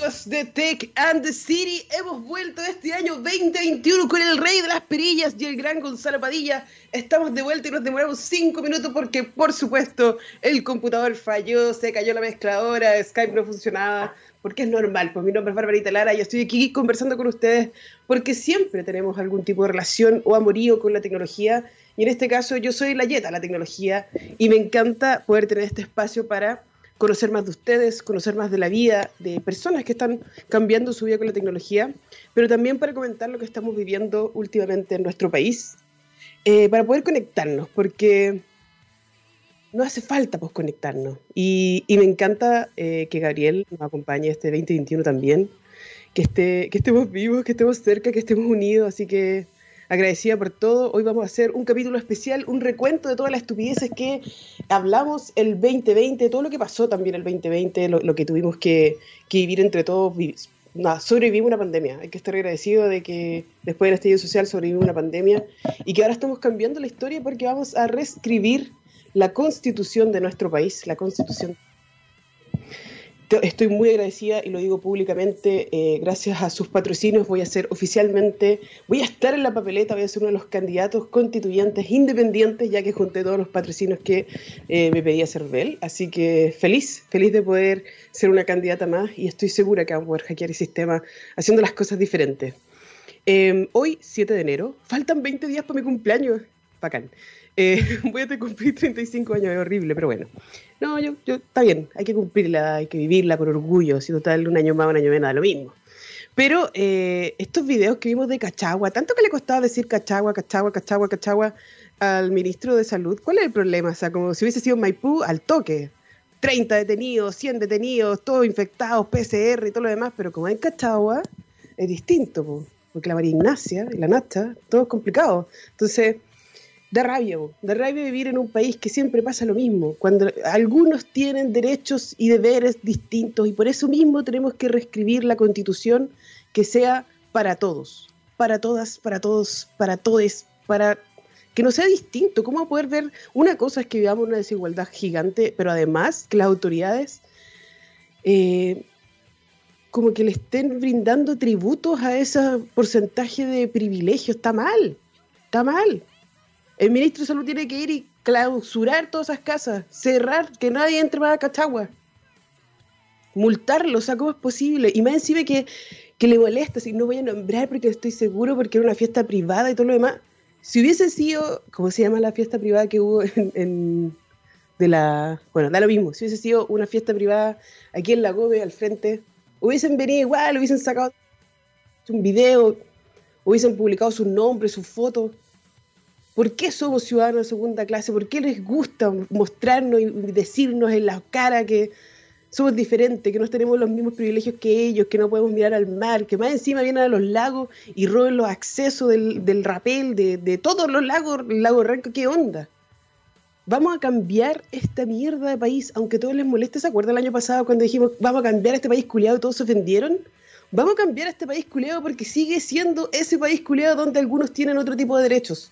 amigos de Tech and the City, hemos vuelto este año 2021 con el rey de las perillas y el gran Gonzalo Padilla. Estamos de vuelta y nos demoramos cinco minutos porque, por supuesto, el computador falló, se cayó la mezcladora, Skype no funcionaba, porque es normal. Pues mi nombre es Barbarita Lara y estoy aquí conversando con ustedes porque siempre tenemos algún tipo de relación o amorío con la tecnología. Y en este caso, yo soy la yeta la tecnología y me encanta poder tener este espacio para conocer más de ustedes, conocer más de la vida, de personas que están cambiando su vida con la tecnología, pero también para comentar lo que estamos viviendo últimamente en nuestro país, eh, para poder conectarnos, porque no hace falta pues, conectarnos. Y, me encanta eh, que Gabriel nos acompañe este 2021 también, que, esté, que estemos vivos, que estemos cerca, que estemos unidos, así que agradecida por todo. Hoy vamos a hacer un capítulo especial, un recuento de todas las estupideces que hablamos el 2020, todo lo que pasó también el 2020, lo, que tuvimos que, vivir entre todos. Nada, sobrevivimos una pandemia. Hay que estar agradecido de que después del estallido social sobrevivimos una pandemia y que ahora estamos cambiando la historia porque vamos a reescribir la constitución de nuestro país, la constitución estoy muy agradecida y lo digo públicamente, eh, gracias a sus patrocinios voy a ser oficialmente, voy a estar en la papeleta, voy a ser uno de los candidatos constituyentes independientes, ya que junté todos los patrocinios que eh, me pedía Cervel. Así que feliz, feliz de poder ser una candidata más y estoy segura que vamos a poder hackear el sistema haciendo las cosas diferentes. Em, hoy, 7 de enero, faltan 20 días para mi cumpleaños. Bacán. Eh, voy a cumplir 35 años, es horrible, pero bueno. No, yo, yo, está bien, hay que cumplirla, hay que vivirla con orgullo, si total un año más, un año menos, da lo mismo. Pero eh, estos videos que vimos de Cachagua, tanto que le costaba decir Cachagua, Cachagua, Cachagua, Cachagua al ministro de Salud, ¿cuál es el problema? O sea, como si hubiese sido Maipú al toque. 30 detenidos, 100 detenidos, todos infectados, PCR y todo lo demás, pero como en Cachagua es distinto, porque la María Ignacia y la Nacha, todo es complicado. Entonces, da rabia, da rabia vivir en un país que siempre pasa lo mismo, cuando algunos tienen derechos y deberes distintos y por eso mismo tenemos que reescribir la constitución que sea para todos, para todas, para todos, para todes, para que no sea distinto. ¿Cómo poder ver? Una cosa es que vivamos una desigualdad gigante, pero además que las autoridades eh, como que le estén brindando tributos a ese porcentaje de privilegio. Está mal, está mal. El ministro de Salud tiene que ir y clausurar todas esas casas, cerrar, que nadie entre más a Cachagua. Multarlo, o sea, ¿cómo es posible? Y más encima que, que le molesta, si no voy a nombrar porque estoy seguro, porque era una fiesta privada y todo lo demás. Si hubiese sido, ¿cómo se llama la fiesta privada que hubo en, de la. Bueno, da lo mismo. Si hubiese sido una fiesta privada aquí en la Gobe, al frente, hubiesen venido igual, hubiesen sacado un video, hubiesen publicado sus nombres, sus fotos. ¿Por qué somos ciudadanos de segunda clase? ¿Por qué les gusta mostrarnos y decirnos en la cara que somos diferentes, que no tenemos los mismos privilegios que ellos, que no podemos mirar al mar, que más encima vienen a los lagos y roben los accesos del, rapel, de, todos los lagos, el lago Ranco? ¿Qué onda? Vamos a cambiar esta mierda de país, aunque todos les moleste. ¿Se acuerdan el año pasado cuando dijimos vamos a cambiar este país culiado y todos se ofendieron? Vamos a cambiar este país culiado porque sigue siendo ese país culiado donde algunos tienen otro tipo de derechos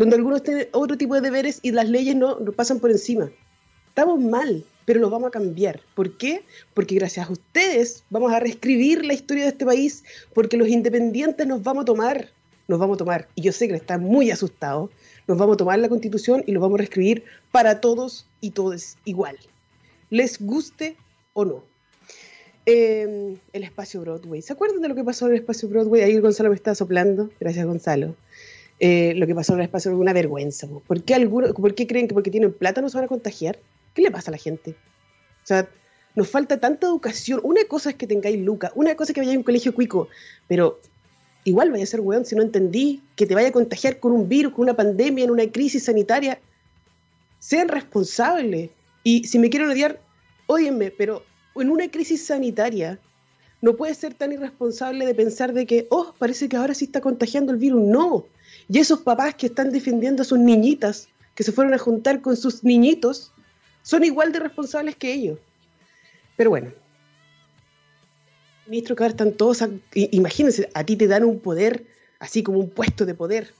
donde algunos tienen otro tipo de deberes y las leyes no, pasan por encima. Estamos mal, pero lo vamos a cambiar. ¿Por qué? Porque gracias a ustedes vamos a reescribir la historia de este país, porque los independientes nos vamos a tomar, nos vamos a tomar, y yo sé que están muy asustados, nos vamos a tomar la constitución y lo vamos a reescribir para todos y todos igual, les guste o no. Em, el espacio Broadway. ¿Se acuerdan de lo que pasó en el espacio Broadway? Ahí Gonzalo me está soplando. Gracias, Gonzalo. Eh, lo que pasó en el espacio es una vergüenza. ¿Por qué, algunos, ¿Por qué creen que porque tienen plata no se van a contagiar? ¿Qué le pasa a la gente? O sea, nos falta tanta educación. Una cosa es que tengáis Luca, una cosa es que vayáis a un colegio cuico, pero igual vaya a ser weón si no entendí que te vaya a contagiar con un virus, con una pandemia, en una crisis sanitaria. Sean responsables. Y si me quieren odiar, óyenme, pero en una crisis sanitaria no puede ser tan irresponsable de pensar de que, oh, parece que ahora sí está contagiando el virus. No, y esos papás que están defendiendo a sus niñitas, que se fueron a juntar con sus niñitos, son igual de responsables que ellos. Pero bueno, ministro que ahora están todos, imagínense, a ti te dan un poder, así como un puesto de poder,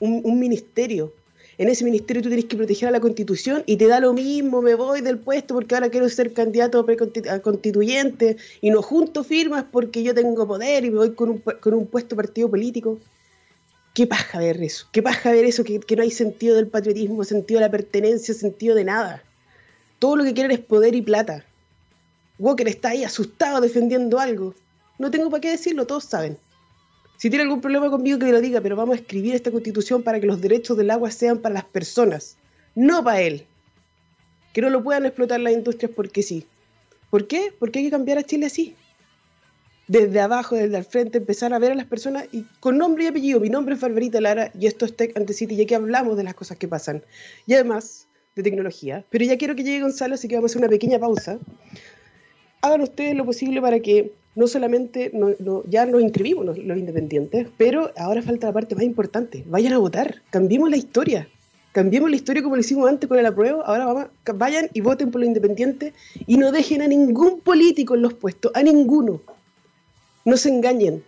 un, ministerio, en ese ministerio tú tienes que proteger a la constitución y te da lo mismo, me voy del puesto porque ahora quiero ser candidato a constituyente y no junto firmas porque yo tengo poder y me voy con un, con un puesto partido político. ¿Qué paja ver eso? ¿Qué paja ver eso? Que, no hay sentido del patriotismo, sentido de la pertenencia, sentido de nada. Todo lo que quieren es poder y plata. Walker está ahí asustado defendiendo algo. No tengo para qué decirlo, todos saben. Si tiene algún problema conmigo, que lo diga, pero vamos a escribir esta constitución para que los derechos del agua sean para las personas, no para él. Que no lo puedan explotar las industrias porque sí. ¿Por qué? Porque hay que cambiar a Chile así. Desde abajo, desde al frente, empezar a ver a las personas y con nombre y apellido. Mi nombre es Barbarita Lara y esto es Tech and City y aquí hablamos de las cosas que pasan. Y además de tecnología. Pero ya quiero que llegue Gonzalo, así que vamos a hacer una pequeña pausa. Hagan ustedes lo posible para que no solamente ya nos inscribimos los, independientes, pero ahora falta la parte más importante. Vayan a votar, cambiemos la historia. Cambiemos la historia como lo hicimos antes con el apruebo. Ahora vamos, vayan y voten por los independientes y no dejen a ningún político en los puestos, a ninguno. No se engañen.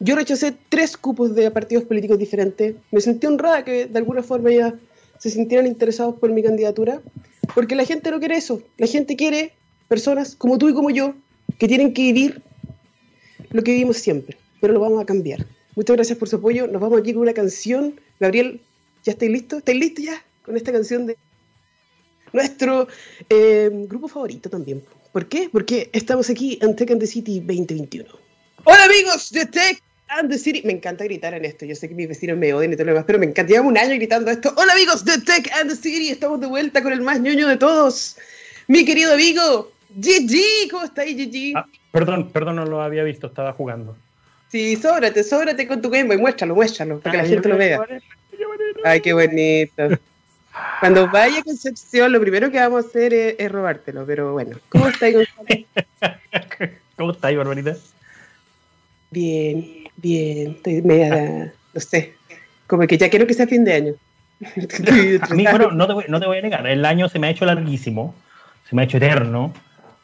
Yo rechacé tres cupos de partidos políticos diferentes. Me sentí honrada que de alguna forma ya se sintieran interesados por mi candidatura, porque la gente no quiere eso. La gente quiere personas como tú y como yo, que tienen que vivir lo que vivimos siempre, pero lo vamos a cambiar. Muchas gracias por su apoyo. Nos vamos aquí con una canción. Gabriel, ¿ya estáis listos? ¿Estáis listos ya? Con esta canción de nuestro eh, grupo favorito también. ¿Por qué? Porque estamos aquí en Tech and the City 2021. Hola amigos de Tech and the City. Me encanta gritar en esto. Yo sé que mis vecinos me odian y todo lo demás, pero me encanta. Llevamos un año gritando esto. Hola amigos de Tech and the City. Estamos de vuelta con el más ñoño de todos. Mi querido amigo, Gigi. ¿Cómo estáis, Gigi? Ah, Perdón, perdón, no lo había visto, estaba jugando. Sí, sóbrate, sóbrate con tu Game Boy, muéstralo, muéstralo, para que la gente lo vea. Ay, qué bonito. Cuando vaya a Concepción, lo primero que vamos a hacer es, robártelo, pero bueno. ¿Cómo estáis, Gonzalo? ¿Cómo estáis, Barbarita? Bien, bien. Estoy media, no sé, como que ya quiero que sea fin de año. a mí, bueno, no te, voy, no te voy a negar, el año se me ha hecho larguísimo, se me ha hecho eterno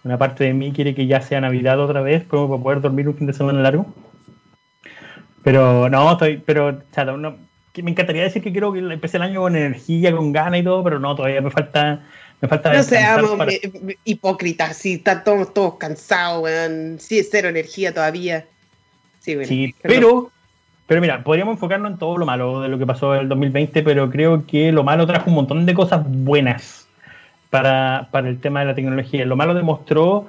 una parte de mí quiere que ya sea Navidad otra vez, como para poder dormir un fin de semana largo. Pero no, estoy, pero chato, no, me encantaría decir que quiero que empecé el año con energía, con ganas y todo, pero no, todavía me falta. Me falta no seamos hipócritas, si están todos, todos cansados, weón. Sí, cero energía todavía. Sí, bueno, sí pero, pero mira, podríamos enfocarnos en todo lo malo de lo que pasó en el 2020, pero creo que lo malo trajo un montón de cosas buenas para, para el tema de la tecnología. Lo malo demostró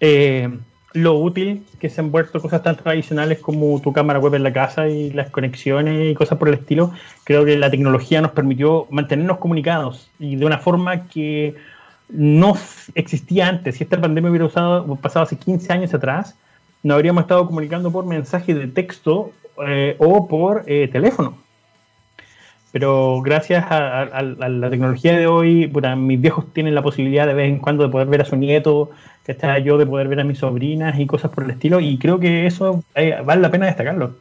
eh, lo útil que se han vuelto cosas tan tradicionales como tu cámara web en la casa y las conexiones y cosas por el estilo. Creo que la tecnología nos permitió mantenernos comunicados y de una forma que no existía antes. Si esta pandemia hubiera usado, pasado hace 15 años atrás, no habríamos estado comunicando por mensaje de texto eh, o por eh, teléfono. Pero gracias a, la tecnología de hoy, mis viejos tienen la posibilidad de vez en cuando de poder ver a su nieto, que está yo de poder ver a mis sobrinas y cosas por el estilo, y creo que eso eh, vale la pena destacarlo.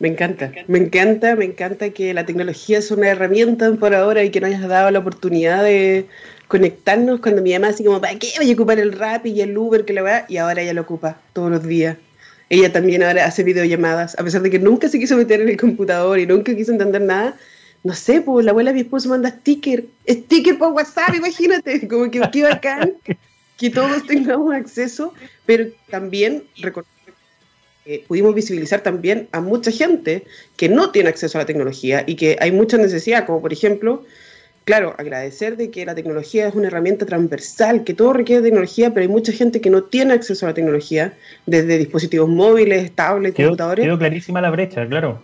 Me encanta, me encanta, me encanta que la tecnología es una herramienta por ahora y que nos hayas dado la oportunidad de conectarnos cuando mi mamá así como, ¿para qué voy a ocupar el rap y el Uber que lo va? Y ahora ella lo ocupa todos los días. Ella también ahora hace videollamadas, a pesar de que nunca se quiso meter en el computador y nunca quiso entender nada. No sé, pues la abuela de mi esposo manda sticker, sticker por WhatsApp, imagínate, como que qué bacán que todos tengamos acceso, pero también que pudimos visibilizar también a mucha gente que no tiene acceso a la tecnología y que hay mucha necesidad, como por ejemplo claro, agradecer de que la tecnología es una herramienta transversal, que todo requiere tecnología, pero hay mucha gente que no tiene acceso a la tecnología, desde dispositivos móviles, tablets, computadores. Quedó clarísima la brecha, claro.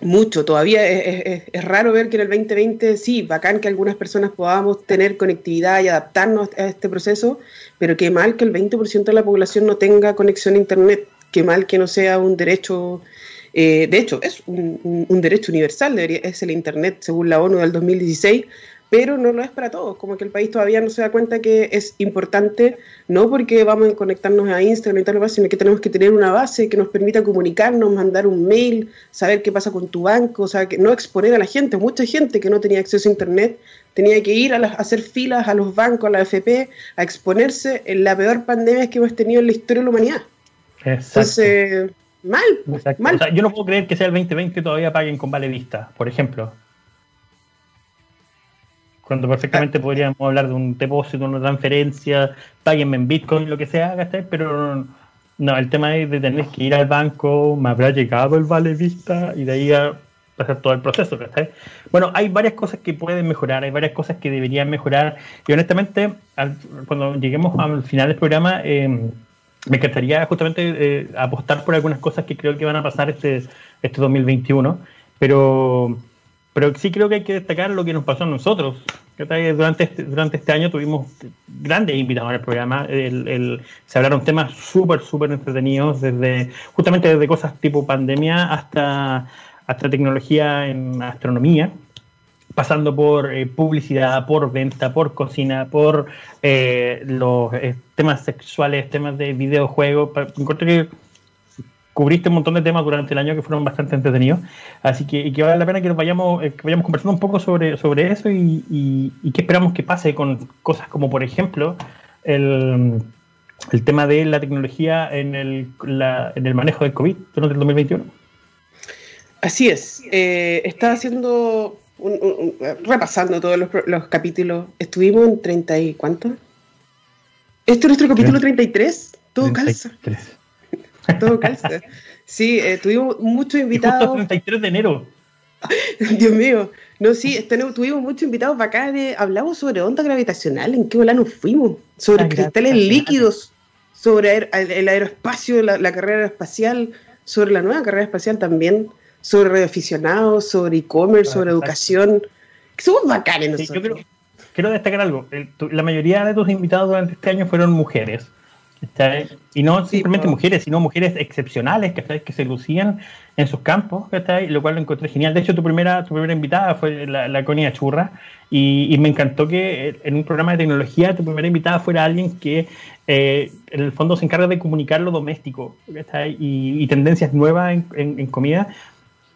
Mucho, todavía es, raro ver que en el 2020 sí, bacán que algunas personas podamos tener conectividad y adaptarnos a este proceso, pero qué mal que el 20% de la población no tenga conexión a Internet, qué mal que no sea un derecho eh, de hecho, es un, derecho universal, debería, es el Internet según la ONU del 2016, pero no lo es para todos, como que el país todavía no se da cuenta que es importante, no porque vamos a conectarnos a Instagram y tal, sino que tenemos que tener una base que nos permita comunicarnos, mandar un mail, saber qué pasa con tu banco, o sea, que no exponer a la gente, mucha gente que no tenía acceso a Internet tenía que ir a, hacer filas a los bancos, a la FP, a exponerse en la peor pandemia que hemos tenido en la historia de la humanidad. Entonces, Mal, mal. yo no puedo creer que sea el 2020 todavía paguen con Vale Vista, por ejemplo. cuando perfectamente podríamos hablar de un depósito, una transferencia, páguenme en Bitcoin, lo que sea, ¿cachai? Pero no, el tema es de tener que ir al banco, me habrá llegado el vale vista y de ahí a pasar todo el proceso, ¿cachai? Bueno, hay varias cosas que pueden mejorar, hay varias cosas que deberían mejorar y honestamente, cuando lleguemos al final del programa, em, me encantaría justamente eh, apostar por algunas cosas que creo que van a pasar este, este 2021, pero pero sí creo que hay que destacar lo que nos pasó a nosotros. Durante este, durante este año tuvimos grandes invitados el programa. Se hablaron temas súper, súper entretenidos, desde justamente desde cosas tipo pandemia hasta, hasta tecnología en astronomía, pasando por eh, publicidad, por venta, por cocina, por eh, los eh, temas sexuales, temas de videojuegos. Encuentro que cubriste un montón de temas durante el año que fueron bastante entretenidos. Así que, que vale la pena que nos vayamos, que vayamos conversando un poco sobre, sobre eso y, y, qué esperamos que pase con cosas como, por ejemplo, el, el tema de la tecnología en el, en el manejo del COVID durante el 2021. Así es. Eh, estaba haciendo, repasando todos los, los, capítulos. Estuvimos en 30 y cuánto? Este es nuestro capítulo 33. Todo 33. calza. Todo calza. Sí, eh, tuvimos muchos invitados. el 33 de enero. Dios mío. No, sí, este, tuvimos muchos invitados acá. hablamos sobre onda gravitacional, en qué bola nos fuimos, sobre cristales líquidos, sobre el, aeroespacio, la, carrera espacial, sobre la nueva carrera espacial también, sobre radioaficionados, sobre e-commerce, sobre educación. Somos bacanes nosotros. quiero, destacar algo. la mayoría de tus invitados durante este año fueron mujeres. Y no simplemente mujeres, sino mujeres excepcionales que se lucían en sus campos, lo cual lo encontré genial. De hecho, tu primera, tu primera invitada fue la, la Conia Churra y, me encantó que en un programa de tecnología tu primera invitada fuera alguien que eh, en el fondo se encarga de comunicar lo doméstico y, y, tendencias nuevas en, en comida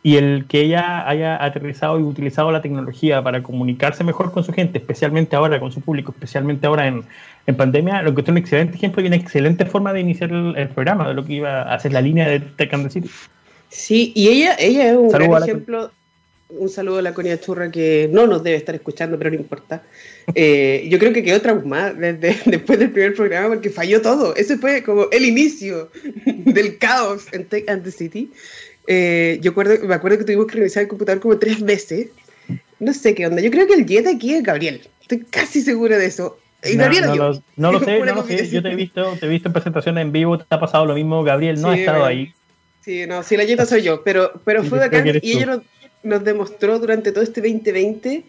y el que ella haya aterrizado y utilizado la tecnología para comunicarse mejor con su gente, especialmente ahora con su público, especialmente ahora en, en pandemia, lo que es un excelente ejemplo y una excelente forma de iniciar el, programa, de lo que iba a hacer la línea de Tech and City. Sí, y ella, ella es un gran ejemplo. Un saludo a la Conia Churra que no nos debe estar escuchando, pero no importa. Eh, yo creo que quedó traumada desde, después del primer programa porque falló todo. Ese fue como el inicio del caos en Tech and the City. Eh, yo acuerdo, me acuerdo que tuvimos que revisar el computador como tres veces. No sé qué onda. Yo creo que el Jet aquí es Gabriel. Estoy casi segura de eso. Y no, Gabriel, no, yo, no, lo sé, no lo sé. Yo te he visto, te he visto en presentaciones en vivo, te ha pasado lo mismo. Gabriel no ha estado ahí. Sí, no, sí, la Jetta soy yo, pero, pero fue acá y ella nos, nos, demostró durante todo este 2020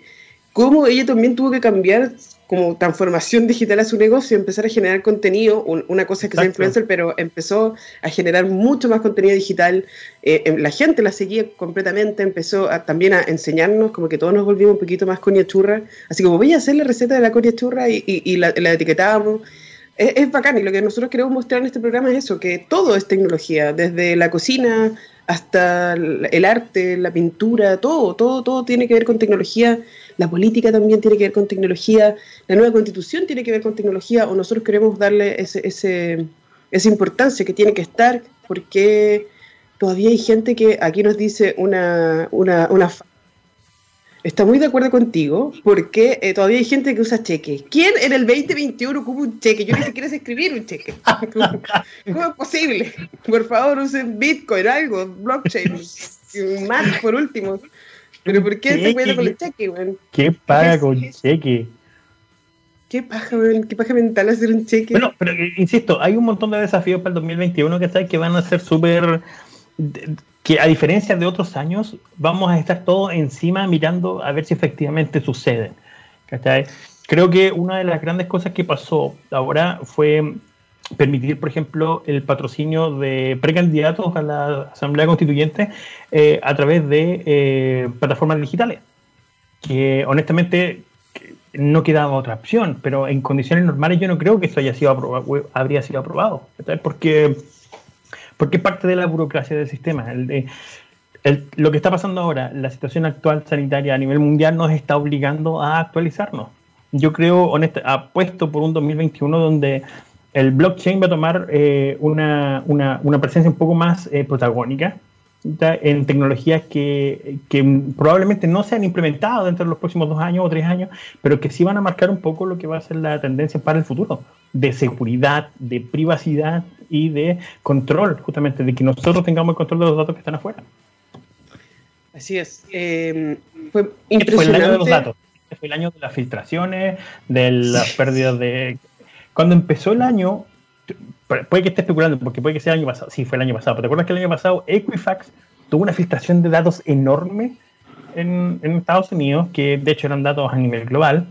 cómo ella también tuvo que cambiar como transformación digital a su negocio, empezar a generar contenido, una cosa es que sea influencer, pero empezó a generar mucho más contenido digital, eh, em, la gente la seguía completamente, empezó también a enseñarnos, como que todos nos volvimos un poquito más coña churra, así como voy a hacer la receta de la coña churra y, la, etiquetábamos. Es, es, bacán y lo que nosotros queremos mostrar en este programa es eso, que todo es tecnología, desde la cocina hasta el arte, la pintura, todo, todo, todo tiene que ver con tecnología la política también tiene que ver con tecnología, la nueva constitución tiene que ver con tecnología, o nosotros queremos darle ese, ese, esa importancia que tiene que estar, porque todavía hay gente que aquí nos dice una, una, una está muy de acuerdo contigo, porque eh, todavía hay gente que usa cheques. ¿Quién en el 2021 ocupa un cheque? Yo ni siquiera sé escribir un cheque. ¿Cómo, es posible? Por favor, usen Bitcoin, algo, blockchain, más por último. ¿Pero por qué se cuenta con el cheque, weón? ¿Qué paga con cheque? ¿Qué paja, weón? ¿Qué paja mental hacer un cheque? Bueno, pero eh, insisto, hay un montón de desafíos para el 2021 que, que van a ser súper que a diferencia de otros años, vamos a estar todos encima mirando a ver si efectivamente suceden. Creo que una de las grandes cosas que pasó ahora fue permitir, por ejemplo, el patrocinio de precandidatos a la Asamblea Constituyente eh, a través de eh, plataformas digitales, que honestamente no quedaba otra opción, pero en condiciones normales yo no creo que eso haya sido aprobado, habría sido aprobado, porque, porque parte de la burocracia del sistema. El, lo que está pasando ahora, la situación actual sanitaria a nivel mundial nos está obligando a actualizarnos. Yo creo, honestamente, apuesto por un 2021 donde el blockchain va a tomar eh, una, una, una, presencia un poco más eh, protagónica en tecnologías que, probablemente no se han implementado dentro de los próximos dos años o tres años, pero que sí van a marcar un poco lo que va a ser la tendencia para el futuro, de seguridad, de privacidad y de control, justamente, de que nosotros tengamos el control de los datos que están afuera. Así es. Eh, fue impresionante. Fue el año de los datos. Fue el año de las filtraciones, de las pérdidas de... Cuando empezó el año, puede que esté especulando, porque puede que sea el año pasado. Sí, fue el año pasado. ¿Te acuerdas que el año pasado Equifax tuvo una filtración de datos enorme en, Estados Unidos, que de hecho eran datos a nivel global?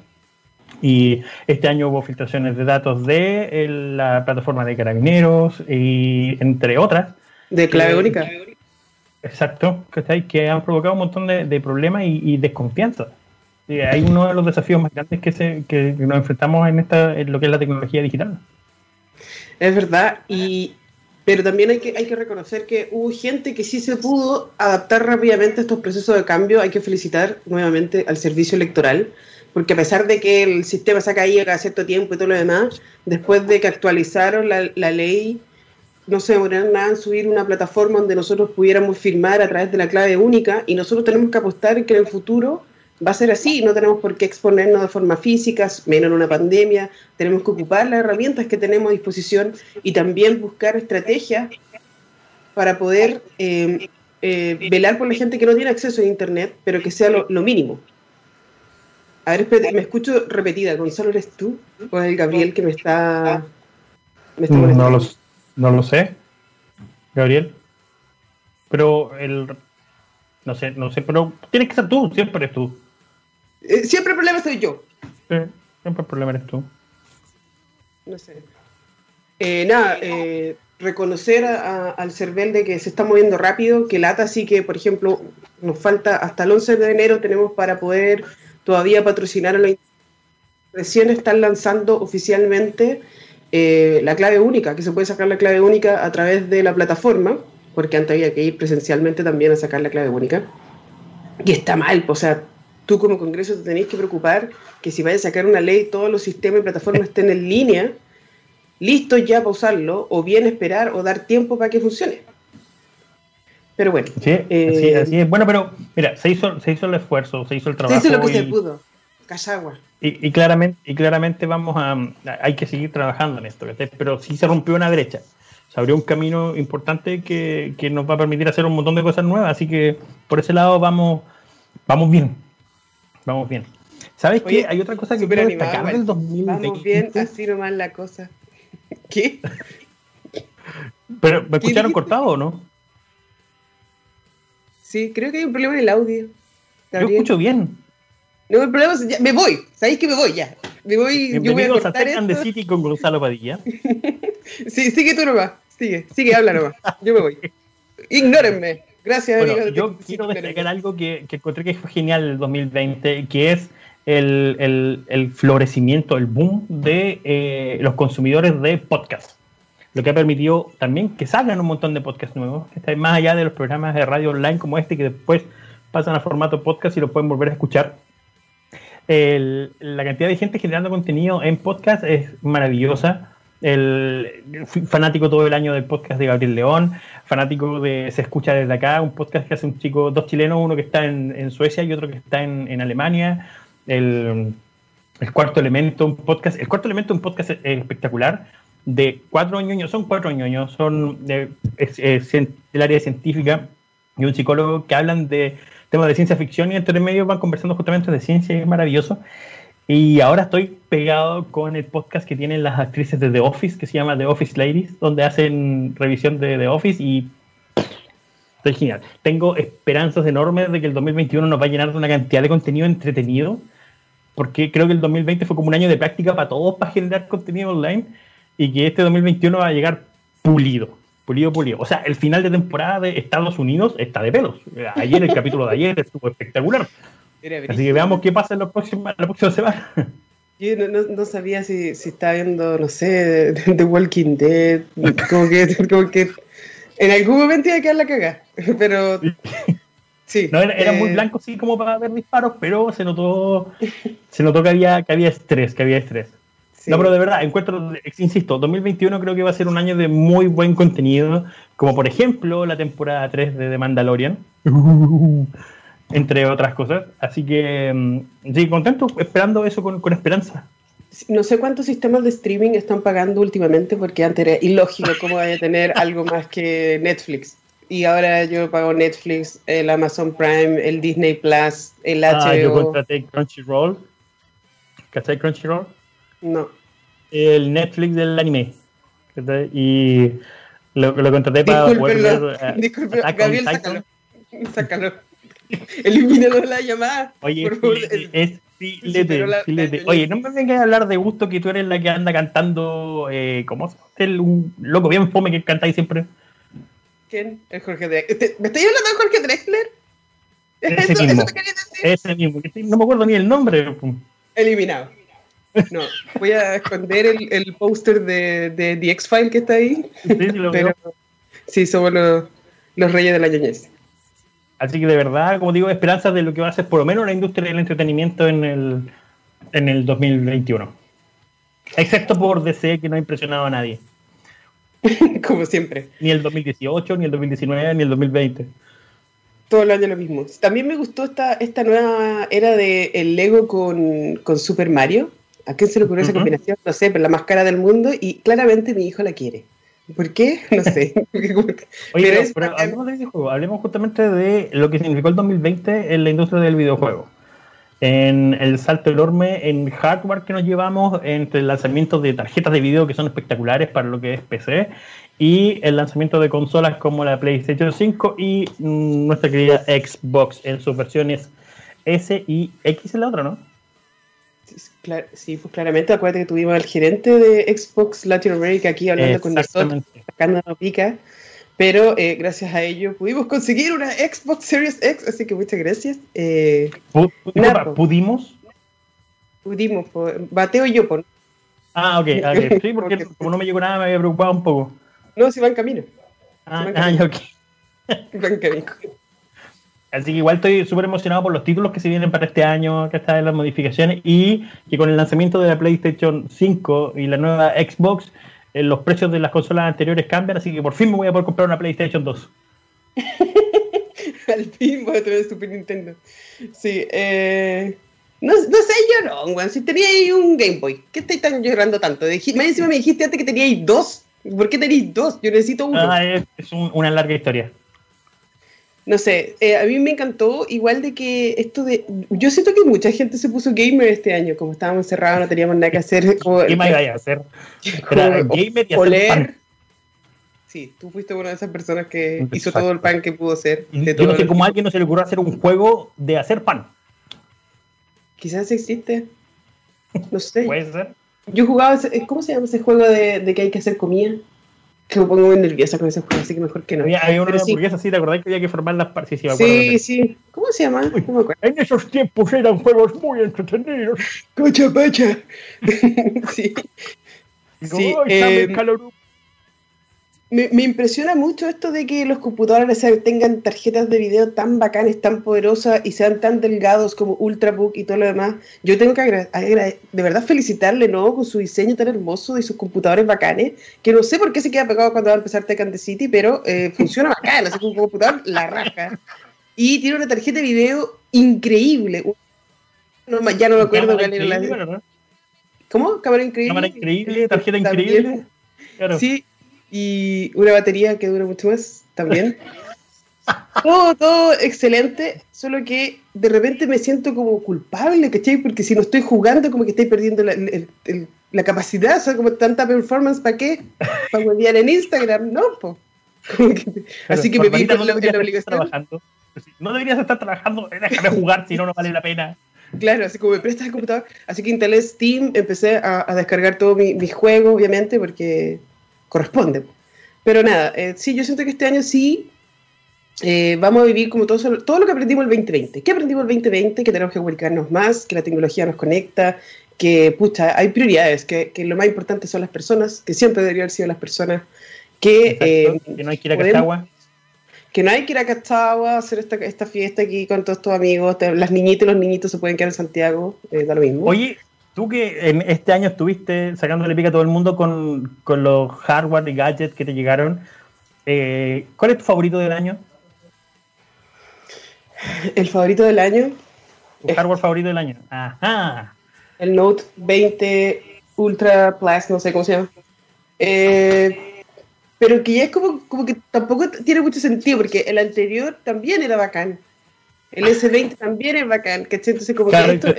Y este año hubo filtraciones de datos de la plataforma de carabineros y entre otras. De clave única. Exacto, que, que han provocado un montón de, problemas y, desconfianza. Hay uno de los desafíos más grandes que, se, que nos enfrentamos en, esta, lo que es la tecnología digital. Es verdad, y, pero también hay que, hay que reconocer que hubo gente que sí se pudo adaptar rápidamente a estos procesos de cambio. Hay que felicitar nuevamente al servicio electoral, porque a pesar de que el sistema se ha caído cada cierto tiempo y todo lo demás, después de que actualizaron la, la ley, no se demoraron nada en subir una plataforma donde nosotros pudiéramos firmar a través de la clave única y nosotros tenemos que apostar que en el futuro va a ser así, no tenemos por qué exponernos de forma física, menos en una pandemia, tenemos que ocupar las herramientas que tenemos a disposición y también buscar estrategias para poder eh, eh, velar por la gente que no tiene acceso a Internet, pero que sea lo, mínimo. A ver, me escucho repetida, Gonzalo, ¿eres tú o es el Gabriel que me está... Mm, no, no lo sé, Gabriel. Pero el... No sé, no sé, pero tienes que ser tú, siempre eres tú. Eh, siempre el problema soy yo. siempre el problema eres tú. No sé. Eh, nada, eh, reconocer al CERVEL de que se está moviendo rápido, que lata sí que, por ejemplo, nos falta hasta el 11 de enero tenemos para poder todavía patrocinar a los recién están lanzando oficialmente la clave única, que se puede sacar la clave única a través de la plataforma, porque antes había que ir presencialmente también a sacar la clave única. Y está mal, o sea, tú como Congreso te tenés que preocupar que si vayas a sacar una ley, todos los sistemas y plataformas estén en línea, listos ya para usarlo, o bien esperar o dar tiempo para que funcione. Pero bueno. Sí, eh, así, es. Bueno, pero mira, se hizo, se hizo el esfuerzo, se hizo el trabajo. Se hizo lo que se pudo. Cachagua. Y, y, claramente, y claramente vamos a, hay que seguir trabajando en esto, pero sí se rompió una brecha. Se abrió un camino importante que, que nos va a permitir hacer un montón de cosas nuevas, así que por ese lado vamos, vamos bien. Vamos bien. ¿Sabes qué? Hay otra cosa que quiero destacar del 2020. Vamos bien, así nomás la cosa. ¿Qué? ¿Pero me escucharon cortado o no? Sí, creo que hay un problema en el audio. Yo escucho bien. No, el problema es, ya, me voy. ¿Sabéis que me voy ya? Me voy, yo voy a cortar a esto. City con Gonzalo Padilla. sí, sigue tú nomás. Sigue, sigue, habla nomás. Yo me voy. Ignórenme. Gracias, bueno, Yo quiero destacar algo que, que, encontré que fue genial el 2020, que es el, el, florecimiento, el boom de eh, los consumidores de podcast. Lo que ha permitido también que salgan un montón de podcasts nuevos, que están más allá de los programas de radio online como este, que después pasan a formato podcast y lo pueden volver a escuchar. la cantidad de gente generando contenido en podcast es maravillosa el fanático todo el año del podcast de Gabriel León, fanático de Se Escucha desde acá, un podcast que hace un chico, dos chilenos, uno que está en, Suecia y otro que está en, Alemania, el, Cuarto Elemento, un podcast, el Cuarto Elemento, un podcast espectacular de cuatro ñoños, son cuatro ñoños, son de, del área científica y un psicólogo que hablan de temas de ciencia ficción y entre medio van conversando justamente de ciencia y es maravilloso. Y ahora estoy pegado con el podcast que tienen las actrices de The Office, que se llama The Office Ladies, donde hacen revisión de The Office y estoy genial. Tengo esperanzas enormes de que el 2021 nos va a llenar de una cantidad de contenido entretenido, porque creo que el 2020 fue como un año de práctica para todos para generar contenido online y que este 2021 va a llegar pulido, pulido, pulido. O sea, el final de temporada de Estados Unidos está de pelos. Ayer, el capítulo de ayer estuvo espectacular. Así que veamos qué pasa en la próxima, la próxima semana. Yo no, sabía si, si estaba viendo, no sé, The Walking Dead, como que, como que en algún momento iba a quedar la caga, pero sí. No, era, muy eh, blanco sí como para ver disparos, pero se notó, se notó que había, que había estrés, que había estrés. No, pero de verdad, encuentro, insisto, 2021 creo que va a ser un año de muy buen contenido, como por ejemplo la temporada 3 de The Mandalorian, entre otras cosas. Así que, mm, sí, contento, esperando eso con, con esperanza. No sé cuántos sistemas de streaming están pagando últimamente, porque antes era ilógico cómo vaya a tener algo más que Netflix. Y ahora yo pago Netflix, el Amazon Prime, el Disney Plus, el HBO. Ah, yo contraté Crunchyroll. ¿Cachai Crunchyroll? No. El Netflix del anime. Y lo, lo contraté para poder ver. Uh, disculpe, Gabriel, sácalo. Sácalo. Elimínalo de la llamada. Oye, es filete, filete. Oye, no me vengas a hablar de gusto que tú eres la que anda cantando. Eh, ¿Cómo el un loco bien fome que cantáis siempre? ¿Quién? El Jorge Drexler. ¿Me estoy hablando de Jorge Drexler? Ese ¿Eso, mismo. Ese mismo. No me acuerdo ni el nombre. Eliminado. No, voy a esconder el, el póster de, de The X-File que está ahí. Sí, sí, lo pero, sí somos los, los, reyes de la ñoñez. Así que de verdad, como digo, esperanzas de lo que va a ser por lo menos la industria del entretenimiento en el, en el 2021. Excepto por DC, que no ha impresionado a nadie. como siempre. Ni el 2018, ni el 2019, ni el 2020 todo el año lo mismo. También me gustó esta, esta nueva era de el Lego con, con Super Mario. ¿A quién se le ocurrió esa combinación? No sé, pero la más cara del mundo y claramente mi hijo la quiere. ¿Por qué? No sé. Oye, pero, hablemos de ese juego, hablemos justamente de lo que significó el 2020 en la industria del videojuego. En el salto enorme en hardware que nos llevamos entre el lanzamiento de tarjetas de video que son espectaculares para lo que es PC y el lanzamiento de consolas como la PlayStation 5 y mm, nuestra querida Xbox en sus versiones S y X en la otra, ¿no? Sí, pues claramente, acuérdate que tuvimos al gerente de Xbox Latinoamérica aquí hablando con nosotros, sacando pica, pero eh, gracias a ello pudimos conseguir una Xbox Series X, así que muchas gracias. Eh, ¿Pudimos? Pudimos, Bateo y yo, por. Ah, ok, okay. sí, porque como no me llegó nada me había preocupado un poco. No, si va en camino. Ah, ah ok. Va en camino. Así que igual estoy súper emocionado por los títulos que se vienen para este año, que están en las modificaciones y que con el lanzamiento de la PlayStation 5 y la nueva Xbox, eh, los precios de las consolas anteriores cambian, así que por fin me voy a poder comprar una PlayStation 2. Al fin voy a tener Super Nintendo. Sí, eh, no, no, sé yo no, weón. Si tenía ahí un Game Boy, ¿qué estáis tan llorando tanto? Más encima me dijiste antes que teníais dos. ¿Por qué tenéis dos? Yo necesito uno. Ah, es, una larga historia no sé, eh, a mí me encantó, igual de que esto de. Yo siento que mucha gente se puso gamer este año, como estábamos encerrados, no teníamos nada que hacer. ¿Qué más iba a hacer? Era gamer y hacer Sí, tú fuiste una de esas personas que hizo todo el pan que pudo hacer. De Yo no sé cómo a alguien no se le ocurrió hacer un juego de hacer pan. Quizás existe. No sé. Puede ser. Yo jugaba, ¿cómo se llama ese juego de, de que hay que hacer comida? Que me pongo muy nerviosa con ese juego, así que mejor que no. Había, había una hamburguesa así, ¿te acordás que había que formar las partes? Sí, sí, sí, ¿Cómo se llama? no en esos tiempos eran juegos muy entretenidos. ¡Cocha, pacha! sí. sí eh, me, me, impresiona mucho esto de que los computadores tengan tarjetas de video tan bacanes, tan poderosas y sean tan delgados como Ultrabook y todo lo demás. Yo tengo que de verdad felicitarle ¿no? con su diseño tan hermoso y sus computadores bacanes, que no sé por qué se queda pegado cuando va a empezar Tekken the City, pero eh, funciona bacán, así que un computador la raja. Y tiene una tarjeta de video increíble. No, ya no me acuerdo cuál era la... ¿Cómo? Cámara increíble. Cámara increíble, tarjeta increíble. Claro. Sí, y una batería que dura mucho más también. todo, todo excelente, solo que de repente me siento como culpable, ¿cachai? Porque si no estoy jugando, como que estoy perdiendo la, la capacidad, o sea, como tanta performance, ¿para qué? Para enviar en Instagram, no, po. así que me vi en la, obligación. Trabajando. No deberías estar trabajando, déjame jugar, si no, no vale la pena. Claro, así como me prestas el computador. Así que instalé Steam, empecé a, a descargar todos mis mi juegos, obviamente, porque corresponde. Pero nada, eh, sí, yo siento que este año sí eh, vamos a vivir como todo, todo lo que aprendimos el 2020. ¿Qué aprendimos el 2020? Que tenemos que comunicarnos más, que la tecnología nos conecta, que, pucha, hay prioridades, que, que lo más importante son las personas, que siempre deberían haber sido las personas, que... Eh, que no hay que ir a Cachagua. Que no hay que ir a Cachagua, hacer esta, esta fiesta aquí con todos tus amigos, las niñitas y los niñitos se pueden quedar en Santiago, da lo mismo. Oye, tú que en este año estuviste sacándole pica a todo el mundo con, con los hardware y gadgets que te llegaron, eh, ¿cuál es tu favorito del año? El favorito del año. ¿Tu hardware favorito del año? Ajá. El Note 20 Ultra Plus, no sé cómo se llama. Eh, pero que ya es como, como que tampoco tiene mucho sentido, porque el anterior también era bacán. El S20 también es bacán, ¿cachai? Entonces, como que esto,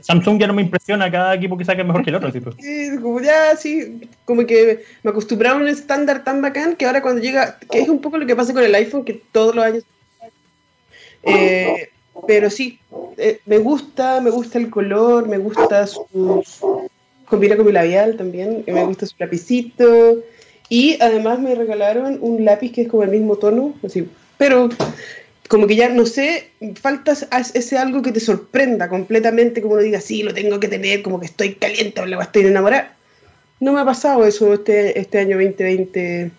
Samsung ya no me impresiona cada equipo que saque mejor que el otro. Tipo. Sí, como ya, sí, como que me acostumbraba a un estándar tan bacán que ahora cuando llega, que es un poco lo que pasa con el iPhone, que todos los años. Eh, pero sí, eh, me gusta, me gusta el color, me gusta su. Combina con mi labial también, me gusta su lapicito. Y además me regalaron un lápiz que es como el mismo tono, así, pero como que ya no sé, falta ese algo que te sorprenda completamente, como uno diga, sí, lo tengo que tener, como que estoy caliente o estoy enamorada. No me ha pasado eso este, este año 2020.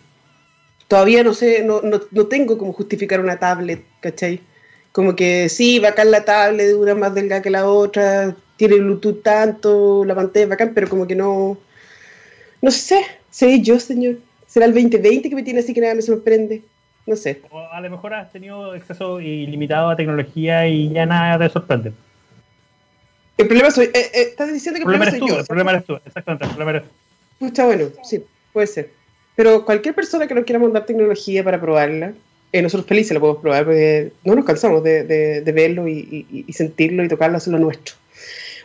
Todavía no sé, no, no, no tengo como justificar una tablet, ¿cachai? Como que sí, bacán la tablet, dura más delgada que la otra, tiene Bluetooth tanto, la pantalla es bacán, pero como que no. No sé, sé yo, señor. ¿Será el 2020 que me tiene así que nada me sorprende? No sé. O a lo mejor has tenido acceso ilimitado a tecnología y ya nada te sorprende. El problema soy. Eh, eh, estás diciendo que el problema, eres tú, El problema eres tú, exactamente. El problema eres tú. Está bueno, sí, puede ser. Pero cualquier persona que nos quiera mandar tecnología para probarla, eh, nosotros felices la podemos probar porque no nos cansamos de, de, verlo y, y, y, sentirlo y tocarlo, hacerlo nuestro.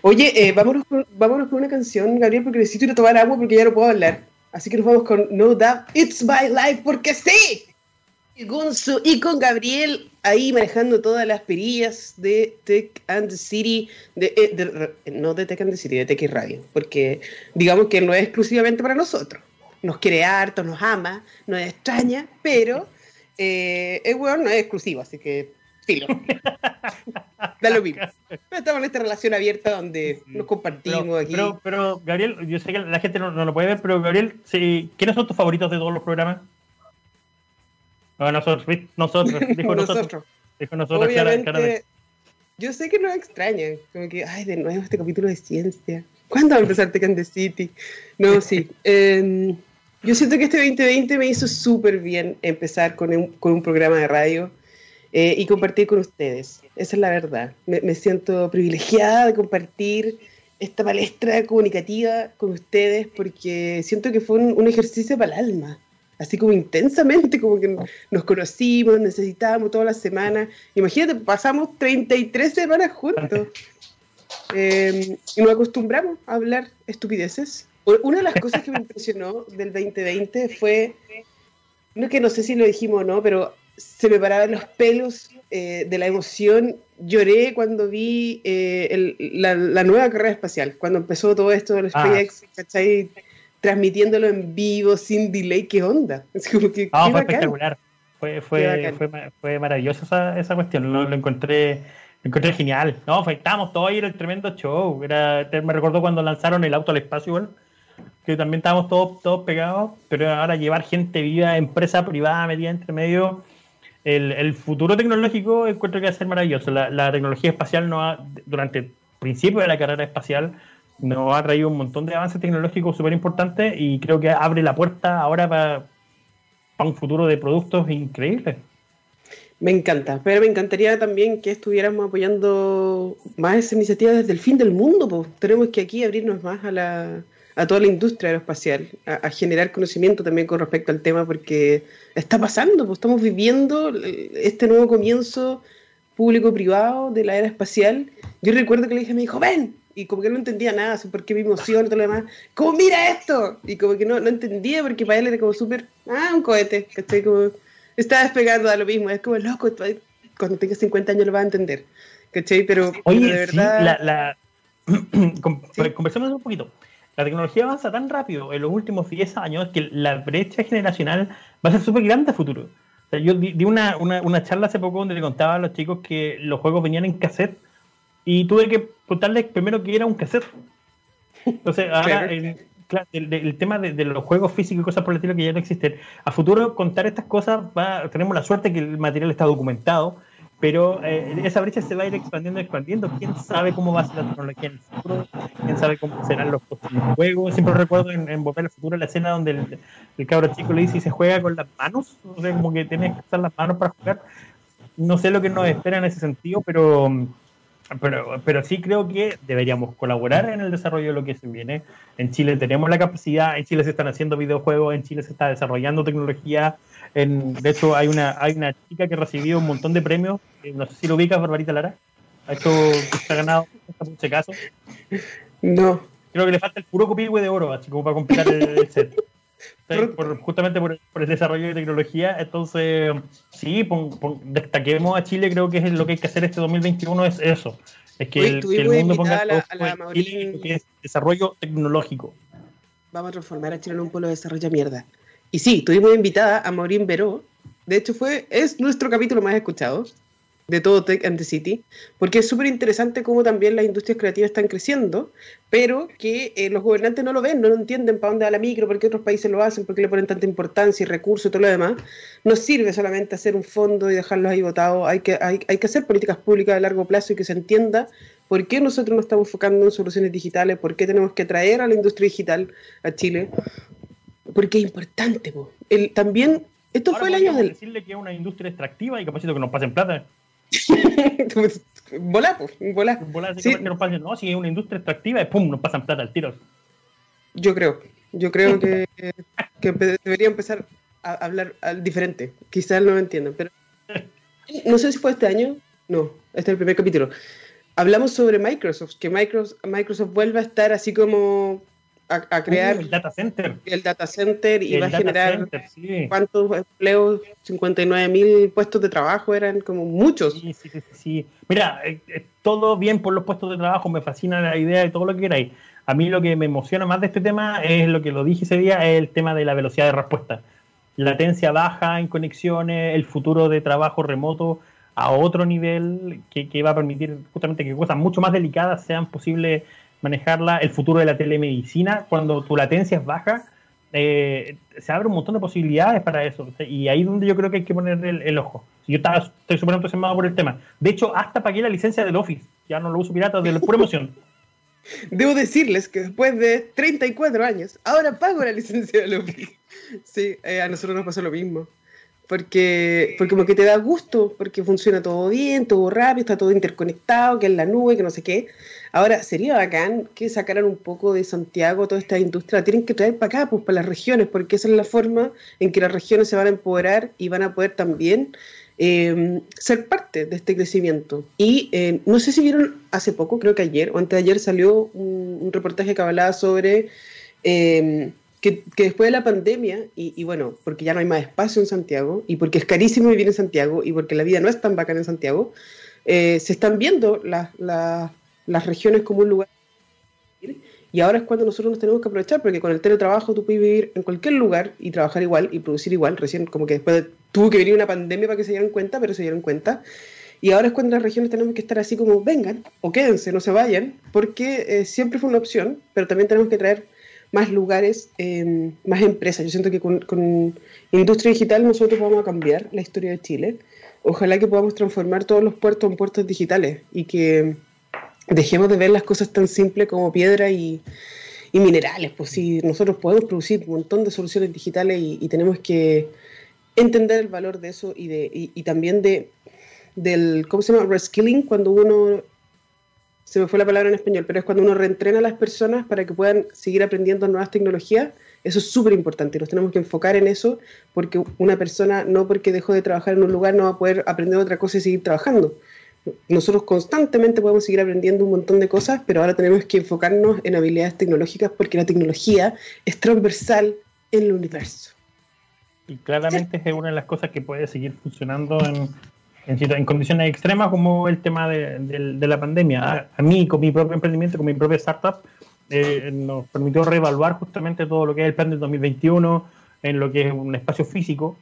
Oye, eh, vámonos, con, vámonos con una canción, Gabriel, porque necesito ir a tomar agua porque ya no puedo hablar. Así que nos vamos con No Doubt It's My Life, porque sí. Y Gonzo y con Gabriel ahí manejando todas las perillas de Tech and the City, de, eh, de, no de Tech and the City, de Tech y Radio, porque digamos que no es exclusivamente para nosotros. Nos quiere harto, nos ama, nos extraña, pero eh, el weón no es exclusivo, así que filo. da lo mismo. Pero estamos en esta relación abierta donde nos compartimos pero, aquí. Pero, pero, Gabriel, yo sé que la gente no, no lo puede ver, pero Gabriel, sí, ¿quiénes son tus favoritos de todos los programas? No, nosotros, nosotros, dijo nosotros. nosotros. Dijo nosotros, Obviamente, cara, cara yo sé que nos extrañan, como que, ay, de nuevo este capítulo de ciencia. ¿Cuándo va a empezar Tecan the City? No, sí. Eh, yo siento que este 2020 me hizo súper bien empezar con un, con un, programa de radio eh, y compartir con ustedes. Esa es la verdad. Me, me, siento privilegiada de compartir esta palestra comunicativa con ustedes porque siento que fue un, un ejercicio para el alma así como intensamente, como que nos conocimos, necesitábamos todas las semanas. Imagínate, pasamos 33 semanas juntos eh, y nos acostumbramos a hablar estupideces. Una de las cosas que me impresionó del 2020 fue, no que no sé si lo dijimos o no, pero se me paraban los pelos eh, de la emoción. Lloré cuando vi eh, el, la, la, nueva carrera espacial, cuando empezó todo esto del SpaceX, ah. ¿cachai? Transmitiéndolo en vivo sin delay, ¿qué onda? Es como que, ah, fue espectacular. Fue, fue, fue, fue maravillosa esa, esa cuestión. Lo, lo, encontré lo encontré genial. No, estábamos todos ahí, era el tremendo show. Era, me recordó cuando lanzaron el auto al espacio, igual, que también estábamos todos, todos pegados. Pero ahora llevar gente viva, empresa privada metida entre medio. El, el futuro tecnológico encuentro que va a ser maravilloso. La, la tecnología espacial no ha, durante el principio de la carrera espacial nos ha traído un montón de avances tecnológicos súper importantes y creo que abre la puerta ahora para, un futuro de productos increíbles. Me encanta, pero me encantaría también que estuviéramos apoyando más esa iniciativa desde el fin del mundo. Pues. Tenemos que aquí abrirnos más a, la, a toda la industria aeroespacial, a, a, generar conocimiento también con respecto al tema, porque está pasando, pues estamos viviendo este nuevo comienzo público-privado de la era espacial. Yo recuerdo que le dije a mi hijo, ven, y como que no entendía nada, por qué mi emoción y todo lo demás, como mira esto, y como que no, no entendía porque para él era como súper, ah, un cohete, ¿cachai? Como estaba despegando a lo mismo, es como loco, cuando tenga 50 años lo va a entender, ¿cachai? Pero, Oye, pero de verdad... Sí, la, la... ¿Sí? Conversemos un poquito. La tecnología avanza tan rápido en los últimos 10 años que la brecha generacional va a ser súper grande a futuro. O sea, yo di, di una, una, una charla hace poco donde le contaba a los chicos que los juegos venían en cassette y tuve que contarles primero que era un cassette. Entonces, ahora el, el, el tema de, de, los juegos físicos y cosas por el estilo que ya no existen. A futuro, contar estas cosas, va, tenemos la suerte que el material está documentado pero eh, esa brecha se va a ir expandiendo, expandiendo. ¿Quién sabe cómo va a ser la tecnología en el futuro? ¿Quién sabe cómo serán los juegos? Siempre recuerdo en, en Volver al Futuro la escena donde el, el cabro chico le dice y se juega con las manos, o sea, como que tienes que usar las manos para jugar. No sé lo que nos espera en ese sentido, pero pero, pero sí creo que deberíamos colaborar en el desarrollo de lo que se viene. En Chile tenemos la capacidad, en Chile se están haciendo videojuegos, en Chile se está desarrollando tecnología. En, de hecho, hay una, hay una chica que ha recibido un montón de premios, no sé si lo ubicas, Barbarita Lara. Ha hecho, se ha ganado este caso. No. Creo que le falta el puro copihue de oro, así como para completar el set justamente por, el desarrollo de tecnología. Entonces, sí, destaquemos a Chile, creo que es lo que hay que hacer este 2021 es eso. Es que, el, mundo ponga desarrollo tecnológico. Vamos a transformar a Chile en un pueblo de desarrollo mierda. Y sí, tuvimos invitada a Maureen Veró. De hecho, fue, es nuestro capítulo más escuchado de todo Tech and the City, porque es súper interesante cómo también las industrias creativas están creciendo, pero que eh, los gobernantes no lo ven, no lo entienden para dónde va la micro, por qué otros países lo hacen, por qué le ponen tanta importancia y recursos y todo lo demás. No sirve solamente hacer un fondo y dejarlos ahí votados, hay que, hay, hay que hacer políticas públicas a largo plazo y que se entienda por qué nosotros nos estamos enfocando en soluciones digitales, por qué tenemos que traer a la industria digital a Chile, porque es importante. El, también, esto fue el año del... decirle que es una industria extractiva y capacito que nos pasen plata. volá, pues, volá. sí. que nos pasen, no, si es una industria extractiva, pum, nos pasan plata al tiro. Yo creo, yo creo que, que debería empezar a hablar diferente. Quizás no lo entiendan, pero no sé si fue este año. No, este es el primer capítulo. Hablamos sobre Microsoft, que Microsoft, Microsoft vuelve a estar así como a, crear el data center. El data center y va a generar cuántos empleos, 59 mil puestos de trabajo, eran como muchos. Sí, sí, sí. Mira, eh, eh, todo bien por los puestos de trabajo, me fascina la idea de todo lo que queráis. A mí lo que me emociona más de este tema es lo que lo dije ese día, es el tema de la velocidad de respuesta. Latencia baja en conexiones, el futuro de trabajo remoto a otro nivel que, que va a permitir justamente que cosas mucho más delicadas sean posibles manejarla, el futuro de la telemedicina, cuando tu latencia es baja, eh, se abre un montón de posibilidades para eso. Y ahí es donde yo creo que hay que poner el, ojo. Yo estaba, estoy súper entusiasmado por el tema. De hecho, hasta pagué la licencia del Office. Ya no lo uso pirata de la pura emoción. Debo decirles que después de 34 años, ahora pago la licencia del Office. Sí, eh, a nosotros nos pasó lo mismo. Porque, porque como que te da gusto, porque funciona todo bien, todo rápido, está todo interconectado, que es la nube, que no sé qué. Ahora, sería bacán que sacaran un poco de Santiago toda esta industria. tienen que traer para acá, pues para las regiones, porque esa es la forma en que las regiones se van a empoderar y van a poder también eh, ser parte de este crecimiento. Y eh, no sé si vieron hace poco, creo que ayer o antes de ayer salió un, reportaje que hablaba sobre eh, que, después de la pandemia, y, bueno, porque ya no hay más espacio en Santiago, y porque es carísimo vivir en Santiago, y porque la vida no es tan bacana en Santiago, se están viendo las las regiones como un lugar y ahora es cuando nosotros nos tenemos que aprovechar, porque con el teletrabajo tú puedes vivir en cualquier lugar y trabajar igual y producir igual. Recién, como que después tuvo que venir una pandemia para que se dieran cuenta, pero se dieron cuenta. Y ahora es cuando las regiones tenemos que estar así como, vengan o quédense, no se vayan, porque eh, siempre fue una opción, pero también tenemos que traer más lugares, em, más empresas. Yo siento que con, con industria digital nosotros vamos a cambiar la historia de Chile. Ojalá que podamos transformar todos los puertos en puertos digitales y que dejemos de ver las cosas tan simples como piedra y, minerales, pues si nosotros podemos producir un montón de soluciones digitales y, tenemos que entender el valor de eso y, de, y, también de del, ¿cómo se llama? Reskilling, cuando uno, se me fue la palabra en español, pero es cuando uno reentrena a las personas para que puedan seguir aprendiendo nuevas tecnologías, eso es súper importante, nos tenemos que enfocar en eso, porque una persona no porque dejó de trabajar en un lugar no va a poder aprender otra cosa y seguir trabajando nosotros constantemente podemos seguir aprendiendo un montón de cosas, pero ahora tenemos que enfocarnos en habilidades tecnológicas porque la tecnología es transversal en el universo. Y claramente es una de las cosas que puede seguir funcionando en, en, condiciones extremas como el tema de, la pandemia. A, mí, con mi propio emprendimiento, con mi propia startup, eh, nos permitió reevaluar justamente todo lo que es el plan del 2021 en lo que es un espacio físico,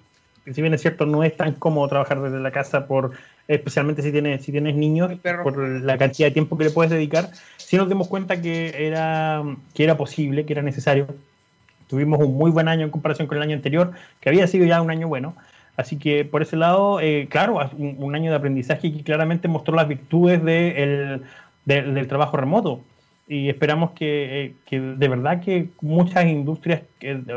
que si bien es cierto, no es tan cómodo trabajar desde la casa por especialmente si tienes, si tienes niños, por la cantidad de tiempo que le puedes dedicar, si nos dimos cuenta que era, que era posible, que era necesario. Tuvimos un muy buen año en comparación con el año anterior, que había sido ya un año bueno. Así que por ese lado, eh, claro, un, año de aprendizaje que claramente mostró las virtudes de del trabajo remoto. Y esperamos que, eh, de verdad que muchas industrias,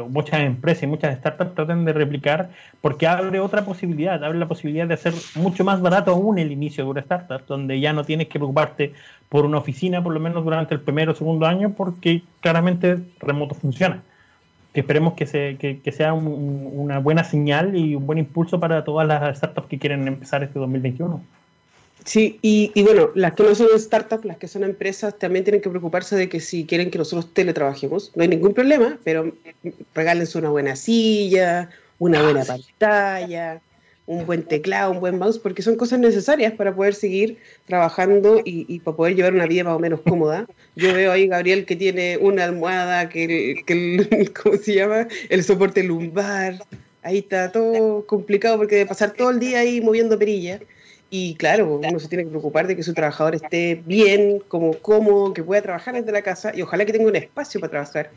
muchas empresas y muchas startups traten de replicar, porque abre otra posibilidad, abre la posibilidad de hacer mucho más barato aún el inicio de una startup, donde ya no tienes que preocuparte por una oficina, por lo menos durante el primero o segundo año, porque claramente remoto funciona que esperemos que, se, que, sea una buena señal y un buen impulso para todas las startups que quieren empezar este 2021. Sí, y, y, bueno, las que no son startups, las que son empresas, también tienen que preocuparse de que si quieren que nosotros teletrabajemos, no hay ningún problema, pero regálense una buena silla, una buena pantalla, un buen teclado, un buen mouse, porque son cosas necesarias para poder seguir trabajando y, para poder llevar una vida más o menos cómoda. Yo veo ahí Gabriel que tiene una almohada, que, que ¿cómo se llama? El soporte lumbar. Ahí está todo complicado porque de pasar todo el día ahí moviendo perilla. Y claro, uno se tiene que preocupar de que su trabajador esté bien, como cómodo, que pueda trabajar desde la casa y ojalá que tenga un espacio para trabajar.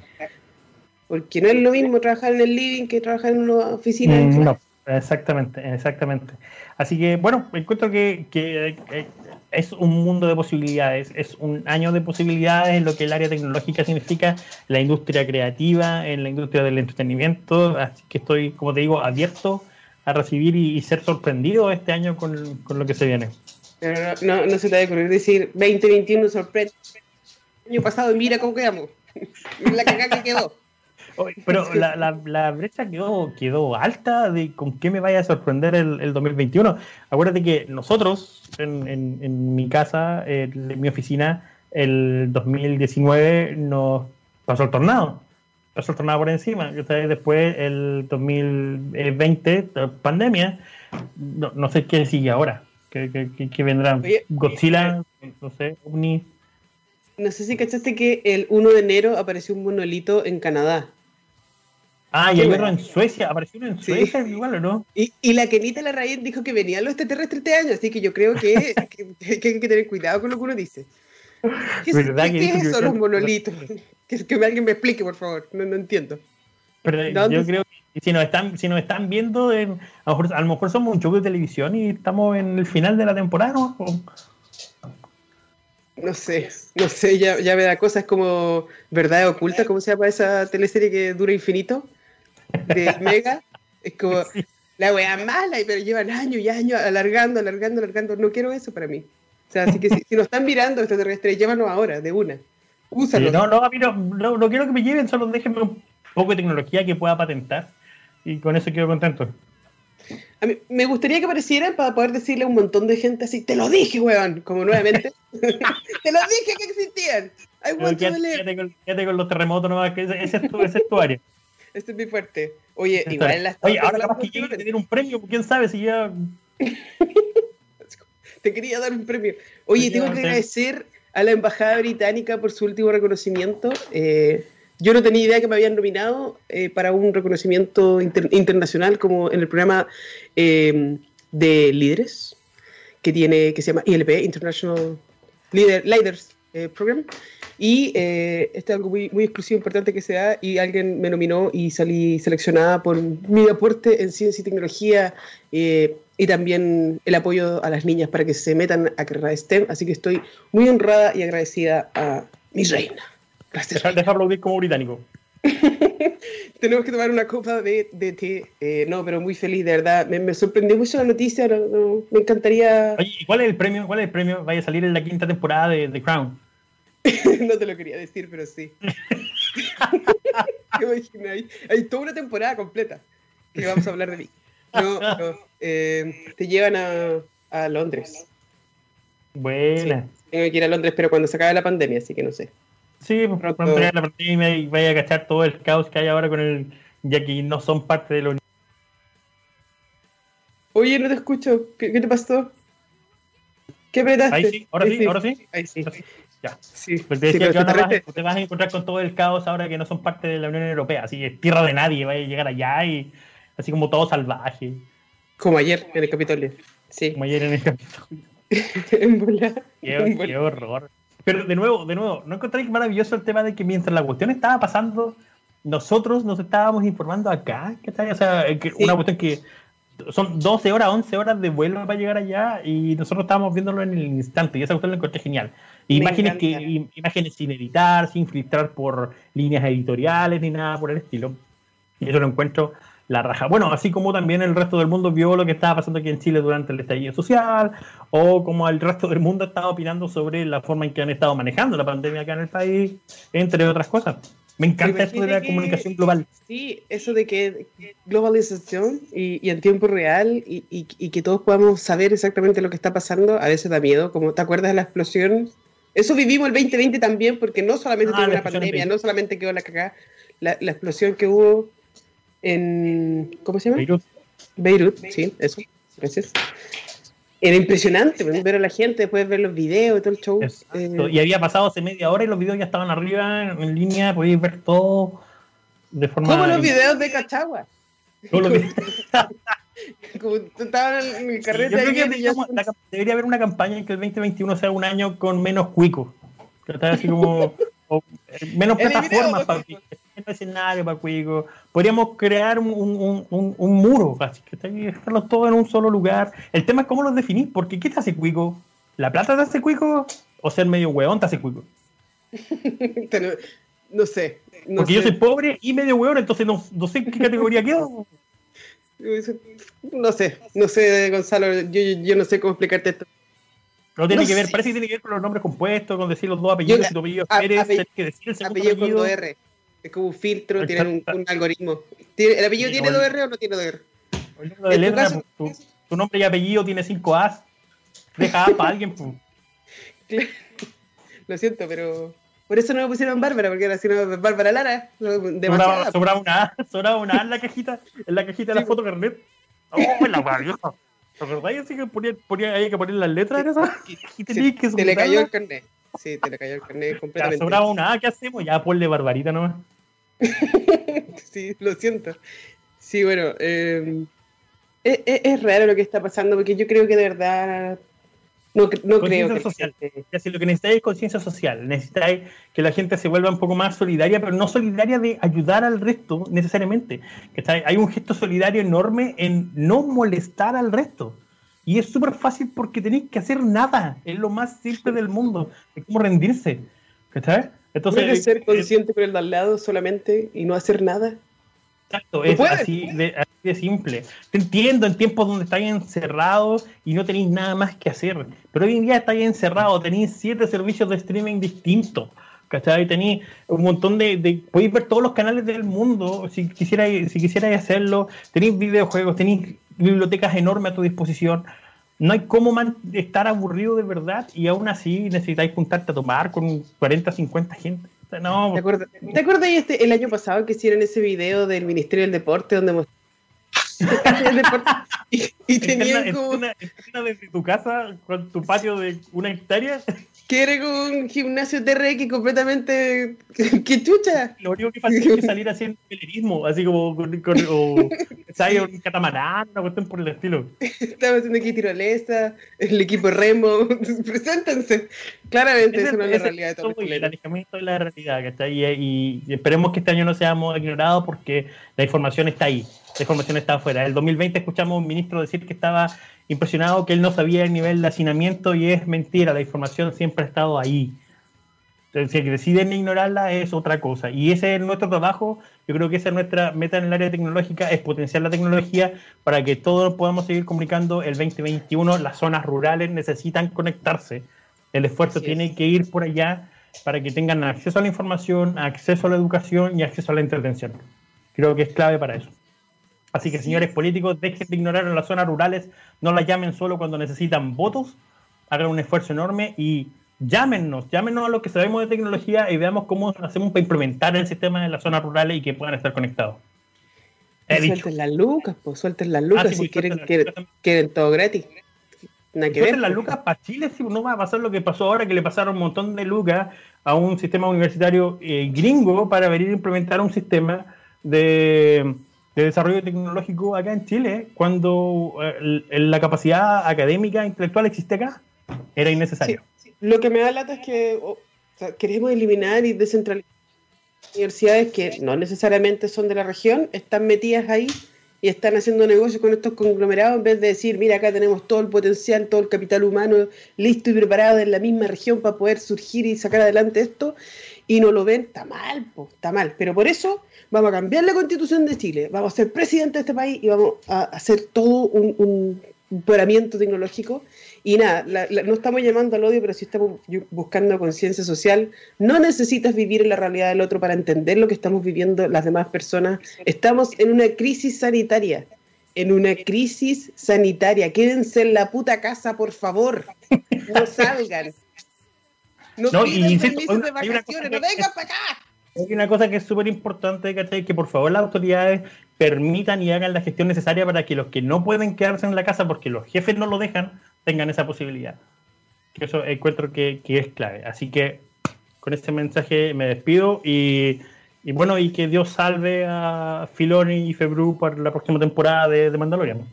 Porque no es lo mismo trabajar en el living que trabajar en una oficina. Mm, no, exactamente, exactamente. Así que, bueno, encuentro que, que es un mundo de posibilidades, es un año de posibilidades en lo que el área tecnológica significa, la industria creativa, en la industria del entretenimiento, así que estoy, como te digo, abierto a recibir y, ser sorprendido este año con, lo que se viene. Pero no, se te va a decir 2021 sorprende. Año pasado mira cómo quedamos. la cagada que quedó. Pero la, la, brecha quedó, quedó alta de con qué me vaya a sorprender el, el 2021. Acuérdate que nosotros, en, en, mi casa, en mi oficina, el 2019 nos pasó el tornado. Pasó el tornado por encima. Después, el 2020, pandemia, no, no sé qué sigue ahora. ¿Qué, qué, qué vendrá? Godzilla, no sé, Omni. No sé si cachaste que el 1 de enero apareció un monolito en Canadá. Ah, y hay otro en Suecia, apareció uno en Suecia igual, ¿o no? Y, y la Kenita Larraín dijo que venían los extraterrestres este año, así que yo creo que, hay que tener cuidado con lo que uno dice. ¿Qué, ¿qué, ¿qué es eso, los monolitos? Que, que, alguien me explique, por favor, no, no entiendo. Pero yo creo que si nos están, si nos están viendo, a, lo mejor, a, lo mejor, somos un show de televisión y estamos en el final de la temporada, ¿no? No sé, no sé, ya, ya me da cosas como Verdad Oculta, ¿cómo se llama esa teleserie que dura infinito? De Mega. Es como la wea mala, pero llevan años y años alargando, alargando, alargando. No quiero eso para mí. O sea, así que si, nos están mirando extraterrestres, llévanos ahora, de una. Úsalo. no, no, a mí no, no, quiero que me lleven, solo déjenme un poco de tecnología que pueda patentar. Y con eso quedo contento. A mí, me gustaría que aparecieran para poder decirle a un montón de gente así, te lo dije, weón, como nuevamente. te lo dije que existían. Quédate con, con, los terremotos nomás, que ese, es tu, ese es tu área. Este es muy fuerte. Oye, igual en las Oye, ahora capaz que llegue a tener un premio, quién sabe si ya. Te quería dar un premio. Oye, tengo que agradecer a la Embajada Británica por su último reconocimiento. Eh, yo no tenía idea que me habían nominado eh, para un reconocimiento internacional como en el programa eh, de líderes que tiene que se llama ILP International Leader, Leaders Program y eh, este es algo muy, muy exclusivo, importante que se da, y alguien me nominó y salí seleccionada por mi aporte en ciencia y tecnología eh, y también el apoyo a las niñas para que se metan a carrera STEM. Así que estoy muy honrada y agradecida a mi reina. Gracias. Deja, deja aplaudir como británico. Tenemos que tomar una copa de, de té. Eh, no, pero muy feliz, de verdad. Me, sorprendió mucho la noticia. me encantaría. Oye, ¿y cuál es el premio? ¿Cuál es el premio? Vaya a salir en la quinta temporada de The Crown. no te lo quería decir, pero sí. hay, hay, toda una temporada completa que vamos a hablar de mí. No, eh, te llevan a, a Londres. Buena. tengo que ir a Londres, pero cuando se acabe la pandemia, así que no sé. Sí, pues, cuando se acabe la pandemia y vaya a cachar todo el caos que hay ahora con el. ya que no son parte de lo. Oye, no te escucho. ¿Qué, te pasó? ¿Qué apretaste? Ahí sí, ahora sí, ahora sí. Ahí sí. Sí, pues te decía que te vas a encontrar con todo el caos ahora que no son parte de la Unión Europea, así que tierra de nadie, va a llegar allá y así como todo salvaje. Como ayer en el Capitolio. Sí. Como ayer en el Capitolio. qué, horror. Pero de nuevo, de nuevo, ¿no encontráis maravilloso el tema de que mientras la cuestión estaba pasando, nosotros nos estábamos informando acá? O sea, una cuestión que son 12 horas, 11 horas de vuelo para llegar allá y nosotros estábamos viéndolo en el instante y esa cuestión lo encontré genial. Imágenes, que, imágenes sin editar, sin filtrar por líneas editoriales ni nada por el estilo. Y eso lo encuentro la raja. Bueno, así como también el resto del mundo vio lo que estaba pasando aquí en Chile durante el estallido social, o como el resto del mundo estaba opinando sobre la forma en que han estado manejando la pandemia acá en el país, entre otras cosas. Me encanta esto de la comunicación global. Sí, eso de que globalización y, en tiempo real y, y, que todos podamos saber exactamente lo que está pasando, a veces da miedo. Como te acuerdas de la explosión. Eso vivimos el 2020 también, porque no solamente ah, tuvo una pandemia, no solamente quedó la cagada, la, la explosión que hubo en. ¿Cómo se llama? Beirut. Beirut, sí, eso. Gracias. Era impresionante ver a la gente, después ver los videos y todo el show. Eh, y había pasado hace media hora y los videos ya estaban arriba en línea, podéis ver todo de forma. Como los videos de Cachagua. Como estaban en mi carrete. debería haber una campaña en que el 2021 sea un año con menos cuicos. Así como. Eh, menos plataformas para escenario para cuico. Podríamos crear un, un, un, muro, así que dejarlos todos en un solo lugar. El tema es cómo los definís, porque ¿qué te hace cuico? ¿La plata te hace cuico? ¿O ser medio hueón te hace cuico? no sé. porque yo soy pobre y medio hueón, entonces no, no sé en qué categoría quedo. No sé, no sé, Gonzalo, yo, yo no sé cómo explicarte esto. No tiene que ver, parece que tiene que ver con los nombres compuestos, con decir los dos apellidos, si tu apellido es que decir el segundo apellido. apellido. R. Es como un filtro, tiene un, algoritmo. ¿El apellido tiene 2R o no tiene 2R? tu, nombre y apellido tiene 5 As. Deja A para alguien. Lo siento, pero. Por eso no me pusieron Bárbara, porque era sino Bárbara Lara. Sobraba, sobraba, una A, sobraba una A en la cajita, en la cajita de la foto carnet. ¡Oh, la vieja! ¿Te acordáis así que ponía, ponía, hay que poner las letras en esa? Que Te le cayó el carnet. Sí, te le cayó el carnet completamente. Ya, sobraba una A, ¿qué hacemos? Ya ponle Barbarita nomás. sí, lo siento. Sí, bueno, eh, es, raro lo que está pasando porque yo creo que de verdad no, no creo que social. lo que necesitáis es conciencia social, necesitáis que la gente se vuelva un poco más solidaria, pero no solidaria de ayudar al resto necesariamente. Hay un gesto solidario enorme en no molestar al resto. Y es súper fácil porque tenéis que hacer nada. Es lo más simple del mundo. Es como rendirse. ¿Cachai? Entonces, ser eh, consciente con el de al lado solamente y no hacer nada? Exacto, es así de, simple. Te entiendo en tiempos donde estáis encerrados y no tenéis nada más que hacer. Pero hoy en día estáis encerrados, tenéis siete servicios de streaming distintos. ¿Cachai? Tenéis un montón de, Podéis ver todos los canales del mundo si quisierais, si quisierais hacerlo. Tenéis videojuegos, tenéis bibliotecas enormes a tu disposición no hay cómo estar aburrido de verdad y aún así necesitáis juntarte a tomar con 40, 50 gente. no. ¿Te acuerdas, ¿te acuerdas este, el año pasado que hicieron ese video del Ministerio del Deporte donde mostraron y, y tenían como... Una, desde tu casa con tu patio de una hectárea que era un gimnasio TRX completamente. ¡Qué chucha! Lo único que falta es salir haciendo pelerismo, así como con, con o, un catamarán, una cuestión por el estilo. Estaba haciendo aquí tirolesa, el equipo remo. Preséntense. Claramente, eso no es la realidad de todo es la realidad, ¿cachai? Y, y esperemos que este año no seamos ignorados porque la información está ahí. La información está afuera. El 2020 escuchamos a un ministro decir que estaba impresionado que él no sabía el nivel de hacinamiento y es mentira, la información siempre ha estado ahí. Si deciden ignorarla es otra cosa. Y ese es nuestro trabajo, yo creo que esa es nuestra meta en el área tecnológica, es potenciar la tecnología para que todos podamos seguir comunicando el 2021. Las zonas rurales necesitan conectarse. El esfuerzo tiene que ir por allá para que tengan acceso a la información, acceso a la educación y acceso a la entretención. Creo que es clave para eso. Así que, señores políticos, dejen de ignorar en las zonas rurales, no las llamen solo cuando necesitan votos, hagan un esfuerzo enorme y llámenos, llámenos a los que sabemos de tecnología y veamos cómo hacemos para implementar el sistema en las zonas rurales y que puedan estar conectados. suelten las lucas, pues suelten las lucas ah, si pues, quieren, quieren, todo gratis. suelten las lucas para Chile, si no va a pasar lo que pasó ahora, que le pasaron un montón de lucas a un sistema universitario eh, gringo para venir a implementar un sistema de de desarrollo tecnológico acá en Chile, cuando eh, la capacidad académica intelectual existe acá, era innecesario. Lo que me da lata es que queremos eliminar y descentralizar universidades que no necesariamente son de la región, están metidas ahí y están haciendo negocios con estos conglomerados en vez de decir, mira, acá tenemos todo el potencial, todo el capital humano listo y preparado en la misma región para poder surgir y sacar adelante esto, y no lo ven, está mal, está mal. Pero por eso vamos a cambiar la constitución de Chile, vamos a ser presidente de este país y vamos a hacer todo un empoderamiento tecnológico y nada, no estamos llamando al odio, pero sí estamos buscando conciencia social. No necesitas vivir en la realidad del otro para entender lo que estamos viviendo las demás personas. Estamos en una crisis sanitaria. En una crisis sanitaria. Quédense en la puta casa, por favor. No salgan. No, no y de vacaciones, no vengan para acá. Hay una cosa que es súper importante, ¿cachai? Que por favor las autoridades permitan y hagan la gestión necesaria para que los que no pueden quedarse en la casa porque los jefes no lo dejan, tengan esa posibilidad. Que eso encuentro que, es clave. Así que con este mensaje me despido y, bueno, y que Dios salve a Filoni y Febru para la próxima temporada de, de Mandalorian.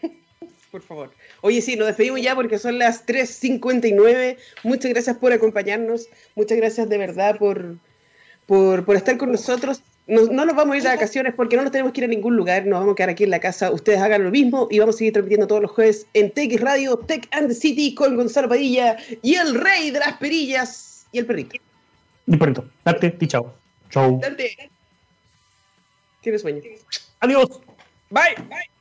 Por favor. Oye, sí, nos despedimos ya porque son las 3.59. Muchas gracias por acompañarnos. Muchas gracias de verdad por, por, por estar con nosotros no, nos vamos a ir de vacaciones porque no nos tenemos que ir a ningún lugar, nos vamos a quedar aquí en la casa. Ustedes hagan lo mismo y vamos a seguir transmitiendo todos los jueves en TX Radio, Tech and the City con Gonzalo Padilla y el rey de las perillas y el perrito. El perrito. Date, y chao. Chao. Date. Tienes sueño. Adiós. Bye. Bye.